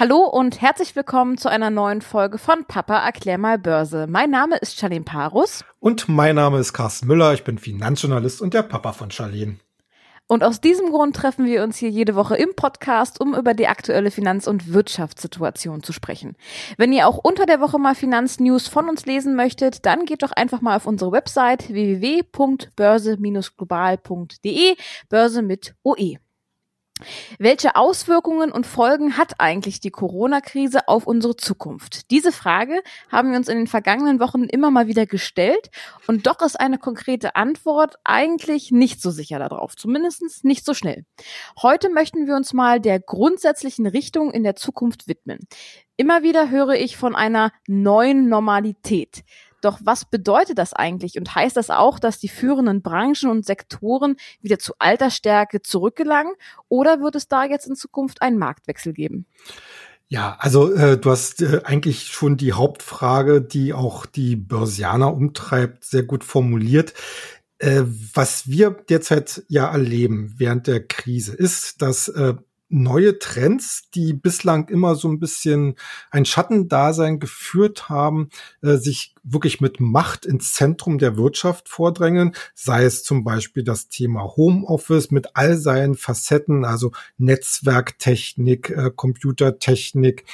Hallo und herzlich willkommen zu einer neuen Folge von Papa erklär mal Börse. Mein Name ist Charlene Parus. Und mein Name ist Carsten Müller. Ich bin Finanzjournalist und der Papa von Charlene. Und aus diesem Grund treffen wir uns hier jede Woche im Podcast, um über die aktuelle Finanz- und Wirtschaftssituation zu sprechen. Wenn ihr auch unter der Woche mal Finanznews von uns lesen möchtet, dann geht doch einfach mal auf unsere Website www.börse-global.de, Börse mit OE. Welche Auswirkungen und Folgen hat eigentlich die Corona-Krise auf unsere Zukunft? Diese Frage haben wir uns in den vergangenen Wochen immer mal wieder gestellt und doch ist eine konkrete Antwort eigentlich nicht so sicher darauf, zumindest nicht so schnell. Heute möchten wir uns mal der grundsätzlichen Richtung in der Zukunft widmen. Immer wieder höre ich von einer neuen Normalität. Doch was bedeutet das eigentlich und heißt das auch, dass die führenden Branchen und Sektoren wieder zu alter Stärke zurückgelangen oder wird es da jetzt in Zukunft einen Marktwechsel geben? Ja, also äh, du hast äh, eigentlich schon die Hauptfrage, die auch die Börsianer umtreibt, sehr gut formuliert. Äh, was wir derzeit ja erleben während der Krise ist, dass äh, neue Trends, die bislang immer so ein bisschen ein Schattendasein geführt haben, äh, sich wirklich mit Macht ins Zentrum der Wirtschaft vordrängen, sei es zum Beispiel das Thema Homeoffice mit all seinen Facetten, also Netzwerktechnik, äh, Computertechnik,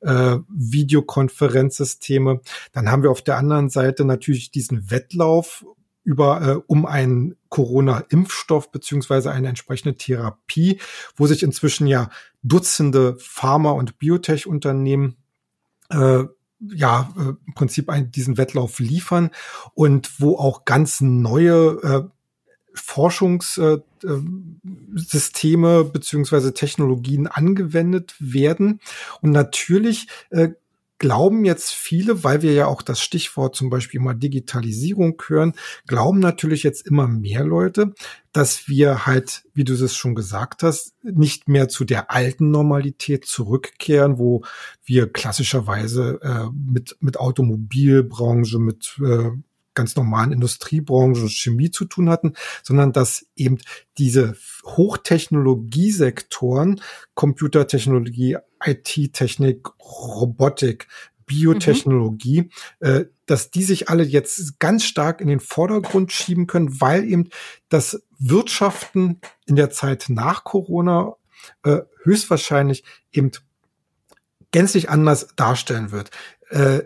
äh, Videokonferenzsysteme. Dann haben wir auf der anderen Seite natürlich diesen Wettlauf über äh, um einen Corona-Impfstoff beziehungsweise eine entsprechende Therapie, wo sich inzwischen ja Dutzende Pharma- und Biotech-Unternehmen äh, ja äh, im Prinzip einen, diesen Wettlauf liefern und wo auch ganz neue äh, Forschungssysteme äh, beziehungsweise Technologien angewendet werden. Und natürlich äh, glauben jetzt viele, weil wir ja auch das Stichwort zum Beispiel immer Digitalisierung hören, glauben natürlich jetzt immer mehr Leute, dass wir halt, wie du es schon gesagt hast, nicht mehr zu der alten Normalität zurückkehren, wo wir klassischerweise äh, mit, mit Automobilbranche, mit äh, ganz normalen Industriebranchen, Chemie zu tun hatten, sondern dass eben diese Hochtechnologiesektoren, Computertechnologie, IT-Technik, Robotik, Biotechnologie, mhm. äh, dass die sich alle jetzt ganz stark in den Vordergrund schieben können, weil eben das Wirtschaften in der Zeit nach Corona äh, höchstwahrscheinlich eben gänzlich anders darstellen wird. Äh,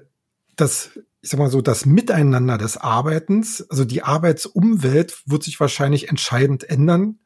das ich sag mal so, das Miteinander des Arbeitens, also die Arbeitsumwelt wird sich wahrscheinlich entscheidend ändern.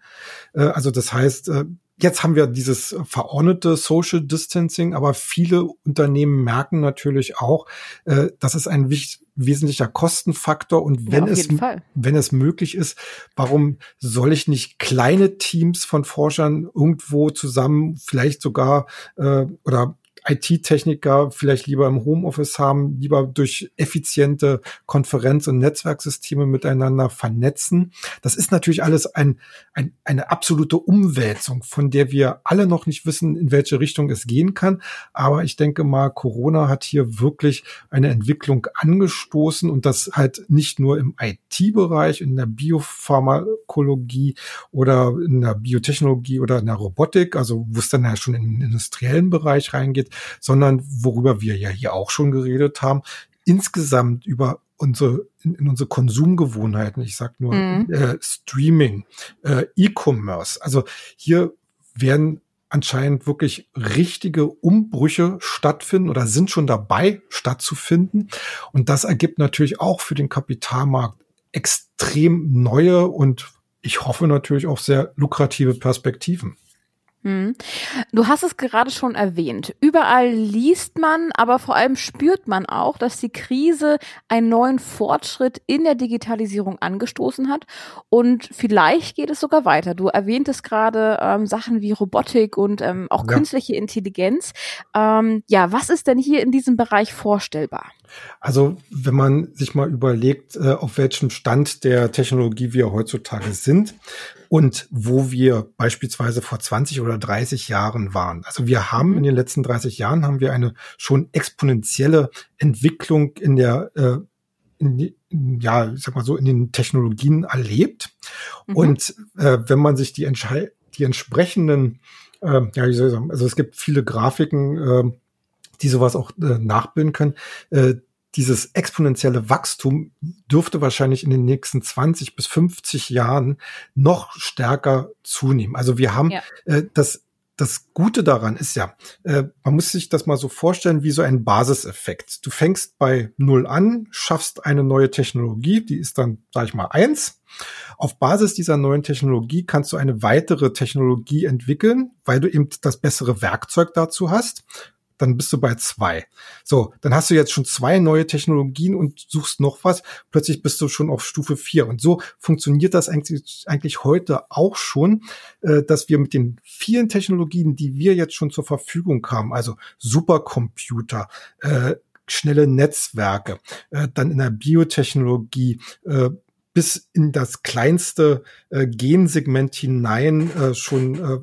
Äh, also das heißt, äh, jetzt haben wir dieses verordnete Social Distancing, aber viele Unternehmen merken natürlich auch, äh, das ist ein wesentlicher Kostenfaktor und wenn ja, es wenn es möglich ist, warum soll ich nicht kleine Teams von Forschern irgendwo zusammen, vielleicht sogar äh, oder IT-Techniker vielleicht lieber im Homeoffice haben, lieber durch effiziente Konferenz- und Netzwerksysteme miteinander vernetzen. Das ist natürlich alles ein, ein, eine absolute Umwälzung, von der wir alle noch nicht wissen, in welche Richtung es gehen kann. Aber ich denke mal, Corona hat hier wirklich eine Entwicklung angestoßen und das halt nicht nur im IT-Bereich, in der Biopharmakologie oder in der Biotechnologie oder in der Robotik, also wo es dann ja schon in den industriellen Bereich reingeht, sondern worüber wir ja hier auch schon geredet haben, insgesamt über unsere in, in unsere Konsumgewohnheiten. Ich sag nur mhm. äh, Streaming, äh, E-Commerce. Also hier werden anscheinend wirklich richtige Umbrüche stattfinden oder sind schon dabei stattzufinden. Und das ergibt natürlich auch für den Kapitalmarkt extrem neue und ich hoffe natürlich auch sehr lukrative Perspektiven. Hm. Du hast es gerade schon erwähnt. Überall liest man, aber vor allem spürt man auch, dass die Krise einen neuen Fortschritt in der Digitalisierung angestoßen hat. Und vielleicht geht es sogar weiter. Du erwähntest gerade ähm, Sachen wie Robotik und ähm, auch ja. künstliche Intelligenz. Ähm, ja, was ist denn hier in diesem Bereich vorstellbar? Also, wenn man sich mal überlegt, äh, auf welchem Stand der Technologie wir heutzutage sind, und wo wir beispielsweise vor 20 oder 30 Jahren waren. Also wir haben mhm. in den letzten 30 Jahren haben wir eine schon exponentielle Entwicklung in der äh, in, in, ja, ich sag mal so, in den Technologien erlebt. Mhm. Und äh, wenn man sich die, die entsprechenden äh, ja, wie soll ich sagen, also es gibt viele Grafiken, äh, die sowas auch äh, nachbilden können. Äh, dieses exponentielle Wachstum dürfte wahrscheinlich in den nächsten 20 bis 50 Jahren noch stärker zunehmen. Also wir haben ja. äh, das das Gute daran ist ja, äh, man muss sich das mal so vorstellen wie so ein Basiseffekt. Du fängst bei Null an, schaffst eine neue Technologie, die ist dann, sag ich mal, eins. Auf Basis dieser neuen Technologie kannst du eine weitere Technologie entwickeln, weil du eben das bessere Werkzeug dazu hast dann bist du bei zwei. So, dann hast du jetzt schon zwei neue Technologien und suchst noch was. Plötzlich bist du schon auf Stufe vier. Und so funktioniert das eigentlich, eigentlich heute auch schon, äh, dass wir mit den vielen Technologien, die wir jetzt schon zur Verfügung haben, also Supercomputer, äh, schnelle Netzwerke, äh, dann in der Biotechnologie, äh, bis in das kleinste äh, Gensegment hinein äh, schon äh,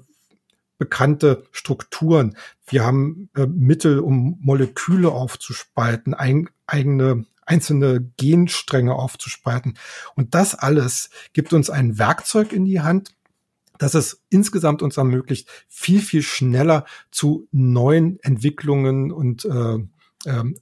bekannte Strukturen. Wir haben äh, Mittel, um Moleküle aufzuspalten, ein, eigene einzelne Genstränge aufzuspalten. Und das alles gibt uns ein Werkzeug in die Hand, das es insgesamt uns ermöglicht, viel, viel schneller zu neuen Entwicklungen und äh, äh,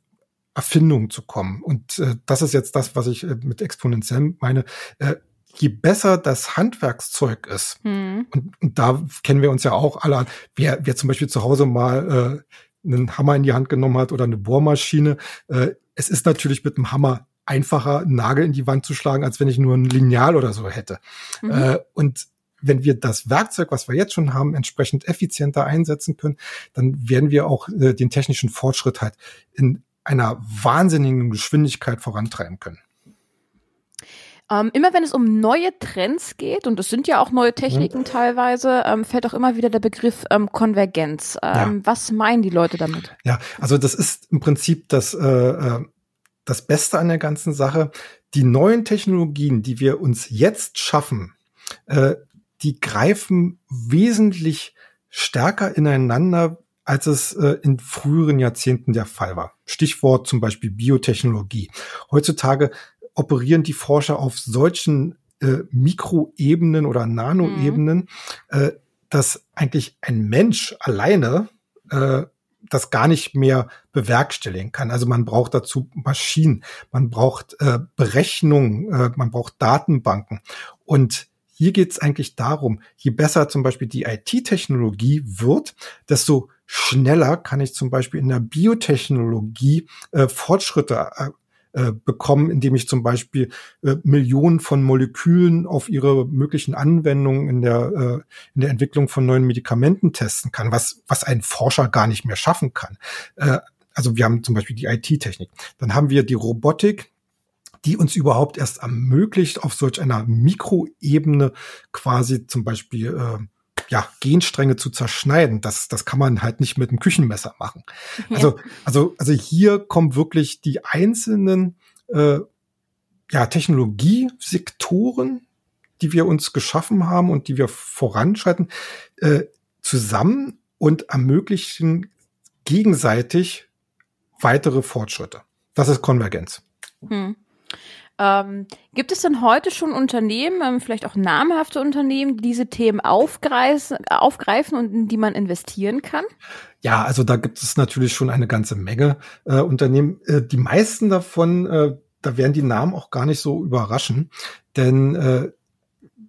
Erfindungen zu kommen. Und äh, das ist jetzt das, was ich äh, mit exponentiell meine. Äh, je besser das Handwerkszeug ist, hm. und, und, da kennen wir uns ja auch alle an, wer, wer zum Beispiel zu Hause mal äh, einen Hammer in die Hand genommen hat oder eine Bohrmaschine, äh, es ist natürlich mit dem Hammer einfacher, einen Nagel in die Wand zu schlagen, als wenn ich nur ein Lineal oder so hätte. Mhm. Äh, und wenn wir das Werkzeug, was wir jetzt schon haben, entsprechend effizienter einsetzen können, dann werden wir auch äh, den technischen Fortschritt halt in einer wahnsinnigen Geschwindigkeit vorantreiben können. Ähm, immer wenn es um neue Trends geht, und es sind ja auch neue Techniken mhm. teilweise, ähm, fällt auch immer wieder der Begriff ähm, Konvergenz. Ähm, ja. Was meinen die Leute damit? Ja, also das ist im Prinzip das, äh, äh, das Beste an der ganzen Sache. Die neuen Technologien, die wir uns jetzt schaffen, äh, die greifen wesentlich stärker ineinander, als es äh, in früheren Jahrzehnten der Fall war. Stichwort zum Beispiel Biotechnologie. Heutzutage operieren die Forscher auf solchen äh, Mikroebenen oder Nanoebenen, mhm. äh, dass eigentlich ein Mensch alleine äh, das gar nicht mehr bewerkstelligen kann. Also man braucht dazu Maschinen, man braucht äh, Berechnungen, äh, man braucht Datenbanken. Und hier geht es eigentlich darum, je besser zum Beispiel die IT-Technologie wird, desto schneller kann ich zum Beispiel in der Biotechnologie äh, Fortschritte äh, bekommen, indem ich zum Beispiel äh, Millionen von Molekülen auf ihre möglichen Anwendungen in der, äh, in der Entwicklung von neuen Medikamenten testen kann, was, was ein Forscher gar nicht mehr schaffen kann. Äh, also wir haben zum Beispiel die IT-Technik. Dann haben wir die Robotik, die uns überhaupt erst ermöglicht, auf solch einer Mikroebene quasi zum Beispiel äh, ja, Genstränge zu zerschneiden, das, das kann man halt nicht mit einem Küchenmesser machen. Ja. Also, also, also hier kommen wirklich die einzelnen äh, ja, Technologiesektoren, die wir uns geschaffen haben und die wir voranschreiten, äh, zusammen und ermöglichen gegenseitig weitere Fortschritte. Das ist Konvergenz. Hm. Ähm, gibt es denn heute schon Unternehmen, ähm, vielleicht auch namhafte Unternehmen, die diese Themen aufgreifen, aufgreifen und in die man investieren kann? Ja, also da gibt es natürlich schon eine ganze Menge äh, Unternehmen. Äh, die meisten davon, äh, da werden die Namen auch gar nicht so überraschen, denn äh,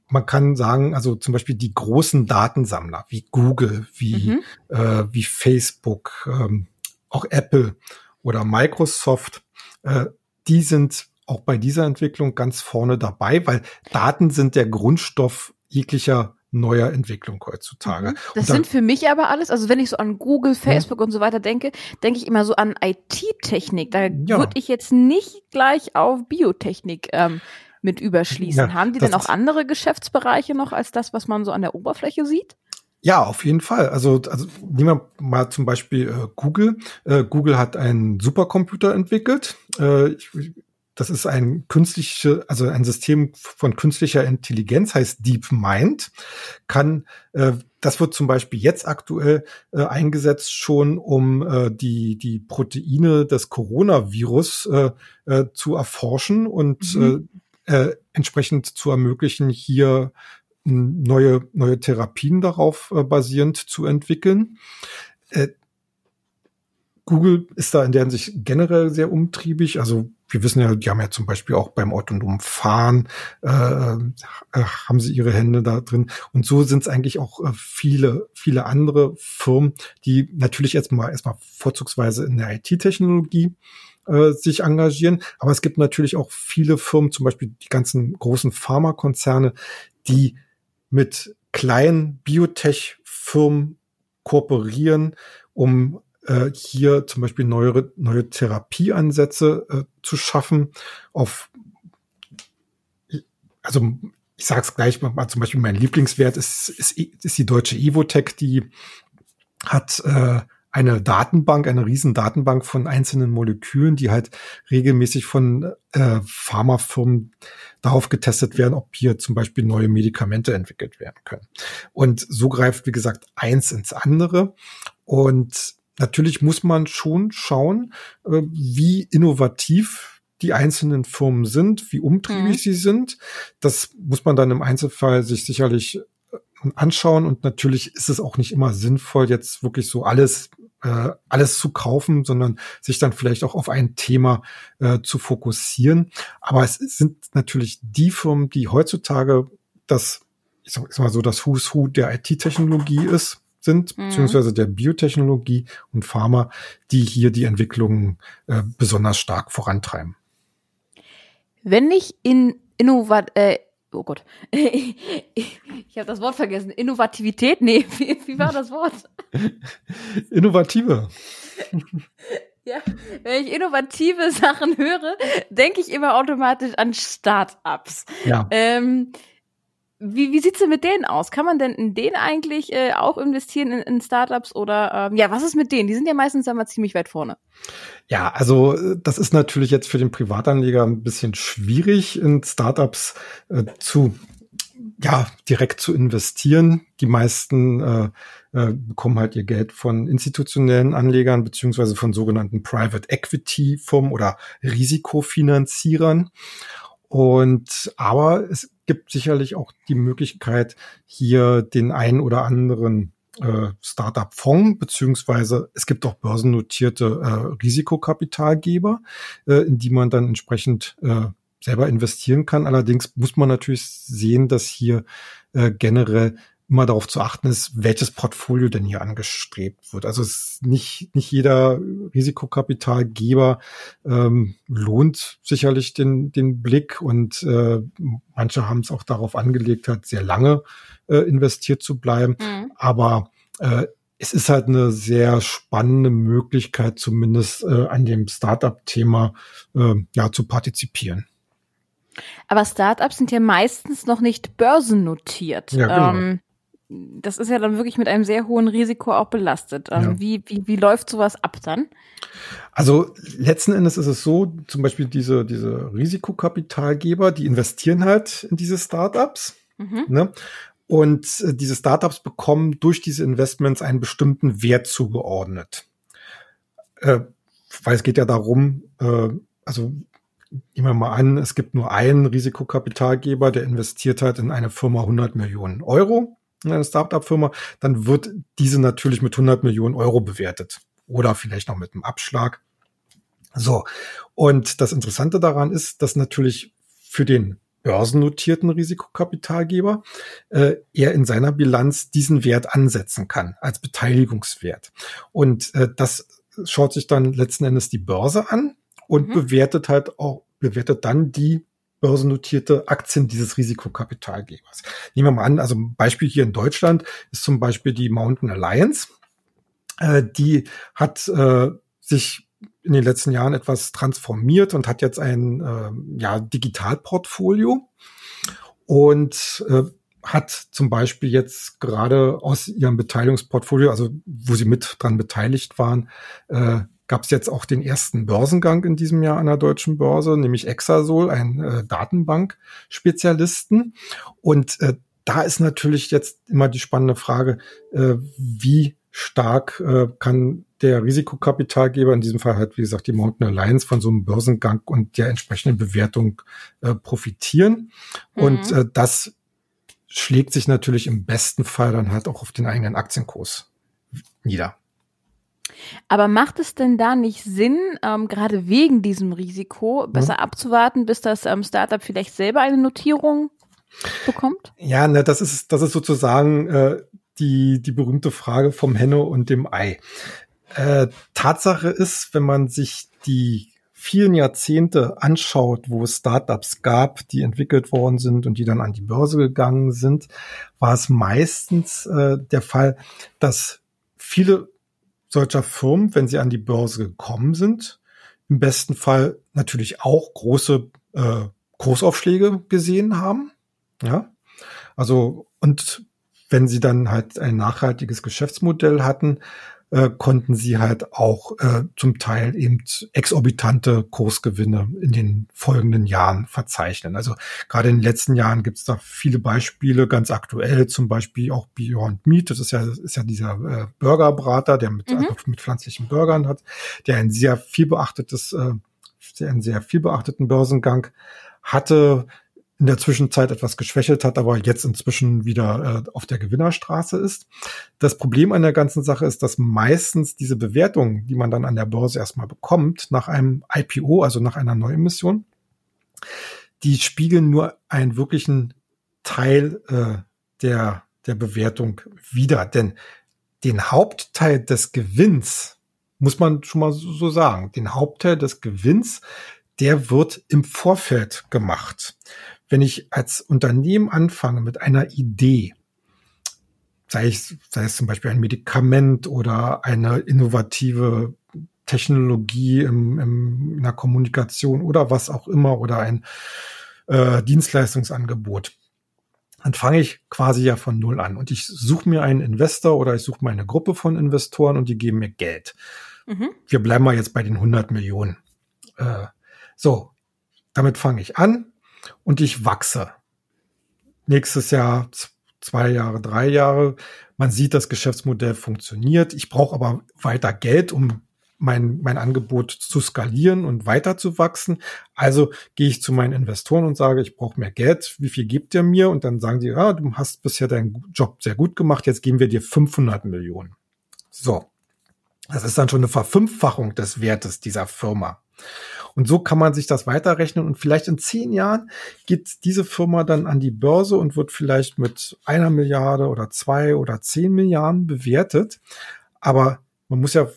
man kann sagen, also zum Beispiel die großen Datensammler wie Google, wie, mhm. äh, wie Facebook, ähm, auch Apple oder Microsoft, äh, die sind auch bei dieser Entwicklung ganz vorne dabei, weil Daten sind der Grundstoff jeglicher neuer Entwicklung heutzutage. Mhm. Das dann, sind für mich aber alles, also wenn ich so an Google, Facebook ja. und so weiter denke, denke ich immer so an IT-Technik. Da ja. würde ich jetzt nicht gleich auf Biotechnik ähm, mit überschließen. Ja, Haben die denn auch andere Geschäftsbereiche noch als das, was man so an der Oberfläche sieht? Ja, auf jeden Fall. Also, also nehmen wir mal zum Beispiel äh, Google. Äh, Google hat einen Supercomputer entwickelt. Äh, ich, das ist ein künstliche, also ein System von künstlicher Intelligenz, heißt DeepMind, kann, äh, das wird zum Beispiel jetzt aktuell äh, eingesetzt schon, um äh, die, die Proteine des Coronavirus äh, äh, zu erforschen und mhm. äh, äh, entsprechend zu ermöglichen, hier neue, neue Therapien darauf äh, basierend zu entwickeln. Äh, Google ist da in der Hinsicht generell sehr umtriebig. Also wir wissen ja, die haben ja zum Beispiel auch beim autonomen Fahren äh, äh, haben sie ihre Hände da drin. Und so sind es eigentlich auch äh, viele, viele andere Firmen, die natürlich erstmal erstmal vorzugsweise in der IT-Technologie äh, sich engagieren. Aber es gibt natürlich auch viele Firmen, zum Beispiel die ganzen großen Pharmakonzerne, die mit kleinen Biotech-Firmen kooperieren, um äh, hier zum Beispiel neue, neue Therapieansätze äh, zu schaffen auf also ich sage es gleich mal, zum Beispiel mein Lieblingswert ist, ist, ist die deutsche Evotech, die hat äh, eine Datenbank, eine riesen Datenbank von einzelnen Molekülen, die halt regelmäßig von äh, Pharmafirmen darauf getestet werden, ob hier zum Beispiel neue Medikamente entwickelt werden können. Und so greift, wie gesagt, eins ins andere. Und natürlich muss man schon schauen, äh, wie innovativ die einzelnen Firmen sind, wie umtriebig mhm. sie sind. Das muss man dann im Einzelfall sich sicherlich äh, anschauen und natürlich ist es auch nicht immer sinnvoll, jetzt wirklich so alles äh, alles zu kaufen, sondern sich dann vielleicht auch auf ein Thema äh, zu fokussieren. Aber es sind natürlich die Firmen, die heutzutage das, ich sag, mal so, das Who's Who der IT-Technologie ist, sind, mhm. beziehungsweise der Biotechnologie und Pharma, die hier die Entwicklung äh, besonders stark vorantreiben. Wenn ich in Innovat äh, oh Gott, ich habe das Wort vergessen. Innovativität? Nee, wie, wie war das Wort? Innovative. Ja, wenn ich innovative Sachen höre, denke ich immer automatisch an Start-ups. Ja. Ähm, wie, wie sieht's denn mit denen aus? Kann man denn in denen eigentlich äh, auch investieren in, in Startups oder ähm, ja, was ist mit denen? Die sind ja meistens einmal ziemlich weit vorne. Ja, also äh, das ist natürlich jetzt für den Privatanleger ein bisschen schwierig, in Startups äh, zu ja direkt zu investieren. Die meisten äh, äh, bekommen halt ihr Geld von institutionellen Anlegern beziehungsweise von sogenannten Private Equity Firmen oder Risikofinanzierern. Und aber es gibt sicherlich auch die Möglichkeit, hier den einen oder anderen äh, Startup-Fonds, beziehungsweise es gibt auch börsennotierte äh, Risikokapitalgeber, äh, in die man dann entsprechend äh, selber investieren kann. Allerdings muss man natürlich sehen, dass hier äh, generell immer darauf zu achten ist, welches Portfolio denn hier angestrebt wird. Also es ist nicht, nicht jeder Risikokapitalgeber ähm, lohnt sicherlich den, den Blick und äh, manche haben es auch darauf angelegt, hat sehr lange äh, investiert zu bleiben. Mhm. Aber äh, es ist halt eine sehr spannende Möglichkeit, zumindest äh, an dem Startup-Thema äh, ja zu partizipieren. Aber Startups sind ja meistens noch nicht börsennotiert. Ja, genau. Ähm, das ist ja dann wirklich mit einem sehr hohen Risiko auch belastet. Ähm, ja. wie, wie, wie läuft sowas ab dann? Also letzten Endes ist es so, zum Beispiel diese, diese Risikokapitalgeber, die investieren halt in diese Startups. Mhm. Ne? Und äh, diese Startups bekommen durch diese Investments einen bestimmten Wert zugeordnet. Äh, weil es geht ja darum, äh, also nehmen wir mal an, es gibt nur einen Risikokapitalgeber, der investiert hat in eine Firma 100 Millionen Euro eine Startup-Firma, dann wird diese natürlich mit 100 Millionen Euro bewertet oder vielleicht noch mit einem Abschlag. So. Und das Interessante daran ist, dass natürlich für den börsennotierten Risikokapitalgeber äh, er in seiner Bilanz diesen Wert ansetzen kann als Beteiligungswert. Und äh, das schaut sich dann letzten Endes die Börse an und mhm. bewertet halt auch bewertet dann die börsennotierte Aktien dieses Risikokapitalgebers. Nehmen wir mal an, also ein Beispiel hier in Deutschland ist zum Beispiel die Mountain Alliance. Äh, die hat äh, sich in den letzten Jahren etwas transformiert und hat jetzt ein äh, ja, Digitalportfolio und äh, hat zum Beispiel jetzt gerade aus ihrem Beteiligungsportfolio, also wo sie mit dran beteiligt waren, gab es jetzt auch den ersten Börsengang in diesem Jahr an der deutschen Börse, nämlich Exasol, ein äh, Datenbank-Spezialisten. Und äh, da ist natürlich jetzt immer die spannende Frage, äh, wie stark äh, kann der Risikokapitalgeber, in diesem Fall halt, wie gesagt, die Mountain Alliance von so einem Börsengang und der entsprechenden Bewertung äh, profitieren. Mhm. Und äh, das schlägt sich natürlich im besten Fall dann halt auch auf den eigenen Aktienkurs nieder. Aber macht es denn da nicht Sinn, ähm, gerade wegen diesem Risiko, besser hm. abzuwarten, bis das ähm, Startup vielleicht selber eine Notierung bekommt? Ja, ne, das ist, das ist sozusagen äh, die, die berühmte Frage vom Henne und dem Ei. Äh, Tatsache ist, wenn man sich die vielen Jahrzehnte anschaut, wo es Startups gab, die entwickelt worden sind und die dann an die Börse gegangen sind, war es meistens äh, der Fall, dass viele solcher Firmen, wenn sie an die Börse gekommen sind, im besten Fall natürlich auch große äh, Kursaufschläge gesehen haben. Ja, also und wenn sie dann halt ein nachhaltiges Geschäftsmodell hatten, äh, konnten sie halt auch äh, zum Teil eben exorbitante Kursgewinne in den folgenden Jahren verzeichnen. Also gerade in den letzten Jahren gibt es da viele Beispiele, ganz aktuell zum Beispiel auch Beyond Meat, das ist ja, ist ja dieser äh, Burgerbrater, der mit, mhm. also mit pflanzlichen Burgern hat, der ein sehr viel beachtetes, äh, einen sehr viel beachteten Börsengang hatte, in der Zwischenzeit etwas geschwächelt hat, aber jetzt inzwischen wieder äh, auf der Gewinnerstraße ist. Das Problem an der ganzen Sache ist, dass meistens diese Bewertungen, die man dann an der Börse erstmal bekommt, nach einem IPO, also nach einer Neuemission, die spiegeln nur einen wirklichen Teil äh, der, der Bewertung wider. Denn den Hauptteil des Gewinns, muss man schon mal so sagen, den Hauptteil des Gewinns, der wird im Vorfeld gemacht wenn ich als Unternehmen anfange mit einer Idee, sei es, sei es zum Beispiel ein Medikament oder eine innovative Technologie im, im, in der Kommunikation oder was auch immer oder ein äh, Dienstleistungsangebot, dann fange ich quasi ja von Null an und ich suche mir einen Investor oder ich suche mir eine Gruppe von Investoren und die geben mir Geld. Mhm. Wir bleiben mal jetzt bei den 100 Millionen. Äh, so, damit fange ich an und ich wachse. Nächstes Jahr, zwei Jahre, drei Jahre. Man sieht, das Geschäftsmodell funktioniert. Ich brauche aber weiter Geld, um mein, mein Angebot zu skalieren und weiter zu wachsen. Also gehe ich zu meinen Investoren und sage, ich brauche mehr Geld. Wie viel gebt ihr mir? Und dann sagen die, ja, du hast bisher deinen Job sehr gut gemacht. Jetzt geben wir dir 500 Millionen. So. Das ist dann schon eine Verfünffachung des Wertes dieser Firma. Und so kann man sich das weiterrechnen und vielleicht in zehn Jahren geht diese Firma dann an die Börse und wird vielleicht mit einer Milliarde oder zwei oder zehn Milliarden bewertet. Aber man muss ja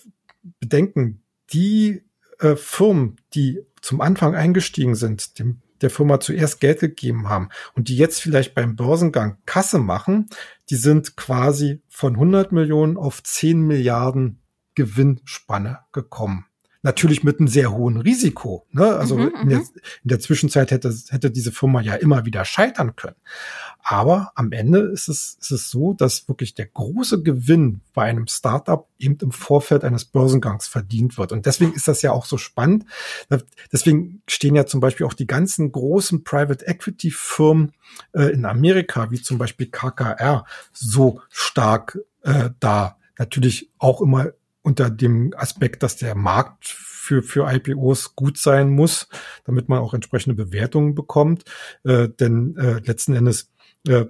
bedenken, die äh, Firmen, die zum Anfang eingestiegen sind, dem, der Firma zuerst Geld gegeben haben und die jetzt vielleicht beim Börsengang Kasse machen, die sind quasi von 100 Millionen auf 10 Milliarden Gewinnspanne gekommen. Natürlich mit einem sehr hohen Risiko. Ne? Also mhm, in, der, mhm. in, der, Zwischenzeit hätte, hätte diese Firma ja immer wieder scheitern können. Aber am Ende ist es, ist es so, dass wirklich der große Gewinn bei einem Startup eben im Vorfeld eines Börsengangs verdient wird. Und deswegen ist das ja auch so spannend. Deswegen stehen ja zum Beispiel auch die ganzen großen Private Equity Firmen äh, in Amerika, wie zum Beispiel KKR, so stark äh, da. Natürlich auch immer unter dem Aspekt, dass der Markt für, für IPOs gut sein muss, damit man auch entsprechende Bewertungen bekommt. Äh, denn äh, letzten Endes äh,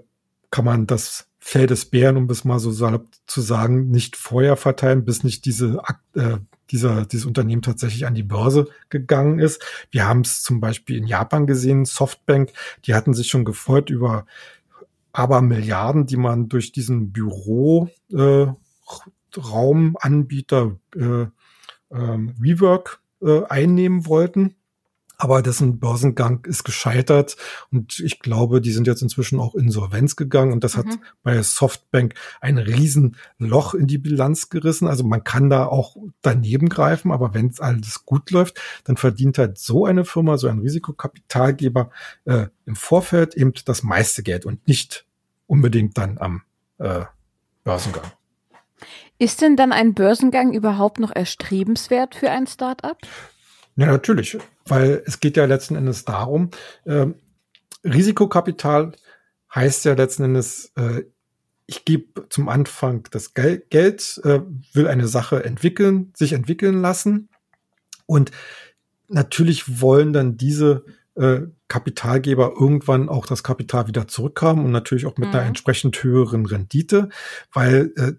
kann man das Fell des Bären, um es mal so salopp zu sagen, nicht vorher verteilen, bis nicht diese äh, dieser, dieses Unternehmen tatsächlich an die Börse gegangen ist. Wir haben es zum Beispiel in Japan gesehen, Softbank, die hatten sich schon gefreut über aber Milliarden, die man durch diesen Büro äh, Raumanbieter äh, ähm, WeWork äh, einnehmen wollten. Aber dessen Börsengang ist gescheitert und ich glaube, die sind jetzt inzwischen auch insolvenz gegangen und das mhm. hat bei Softbank ein Riesenloch in die Bilanz gerissen. Also man kann da auch daneben greifen, aber wenn es alles gut läuft, dann verdient halt so eine Firma, so ein Risikokapitalgeber äh, im Vorfeld eben das meiste Geld und nicht unbedingt dann am äh, Börsengang. Ist denn dann ein Börsengang überhaupt noch erstrebenswert für ein Startup? Ja, natürlich, weil es geht ja letzten Endes darum, äh, Risikokapital heißt ja letzten Endes, äh, ich gebe zum Anfang das Gel Geld, äh, will eine Sache entwickeln, sich entwickeln lassen und natürlich wollen dann diese äh, Kapitalgeber irgendwann auch das Kapital wieder zurückkamen und natürlich auch mit mhm. einer entsprechend höheren Rendite, weil äh,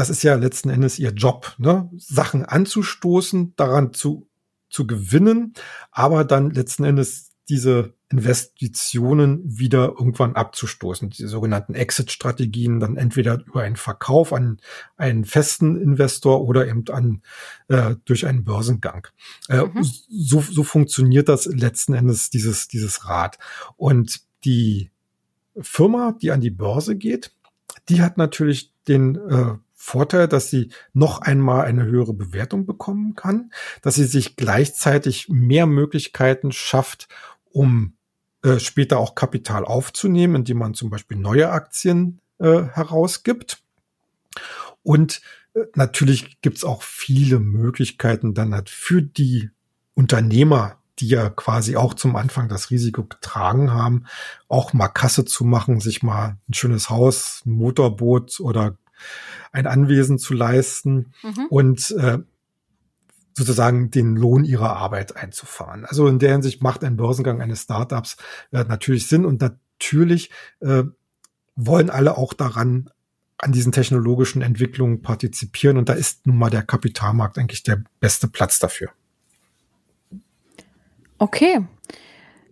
das ist ja letzten Endes ihr Job, ne? Sachen anzustoßen, daran zu, zu gewinnen, aber dann letzten Endes diese Investitionen wieder irgendwann abzustoßen. Die sogenannten Exit-Strategien dann entweder über einen Verkauf an einen festen Investor oder eben an äh, durch einen Börsengang. Äh, mhm. so, so funktioniert das letzten Endes dieses dieses Rad. Und die Firma, die an die Börse geht, die hat natürlich den äh, Vorteil, dass sie noch einmal eine höhere Bewertung bekommen kann, dass sie sich gleichzeitig mehr Möglichkeiten schafft, um äh, später auch Kapital aufzunehmen, indem man zum Beispiel neue Aktien äh, herausgibt. Und äh, natürlich gibt's auch viele Möglichkeiten dann halt für die Unternehmer, die ja quasi auch zum Anfang das Risiko getragen haben, auch mal Kasse zu machen, sich mal ein schönes Haus, ein Motorboot oder ein Anwesen zu leisten. Mhm. Und äh, sozusagen den Lohn ihrer Arbeit einzufahren. Also in der Hinsicht macht ein Börsengang eines Startups äh, natürlich Sinn und natürlich äh, wollen alle auch daran an diesen technologischen Entwicklungen partizipieren und da ist nun mal der Kapitalmarkt eigentlich der beste Platz dafür. Okay.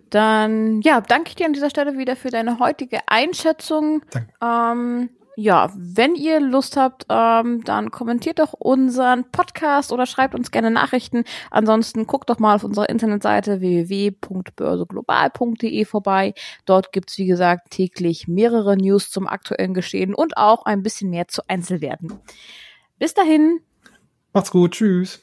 Dann ja, danke ich dir an dieser Stelle wieder für deine heutige Einschätzung. Danke. Ähm, ja, wenn ihr Lust habt, ähm, dann kommentiert doch unseren Podcast oder schreibt uns gerne Nachrichten. Ansonsten guckt doch mal auf unserer Internetseite www.börseglobal.de vorbei. Dort gibt's wie gesagt, täglich mehrere News zum aktuellen Geschehen und auch ein bisschen mehr zu Einzelwerten. Bis dahin. Macht's gut. Tschüss.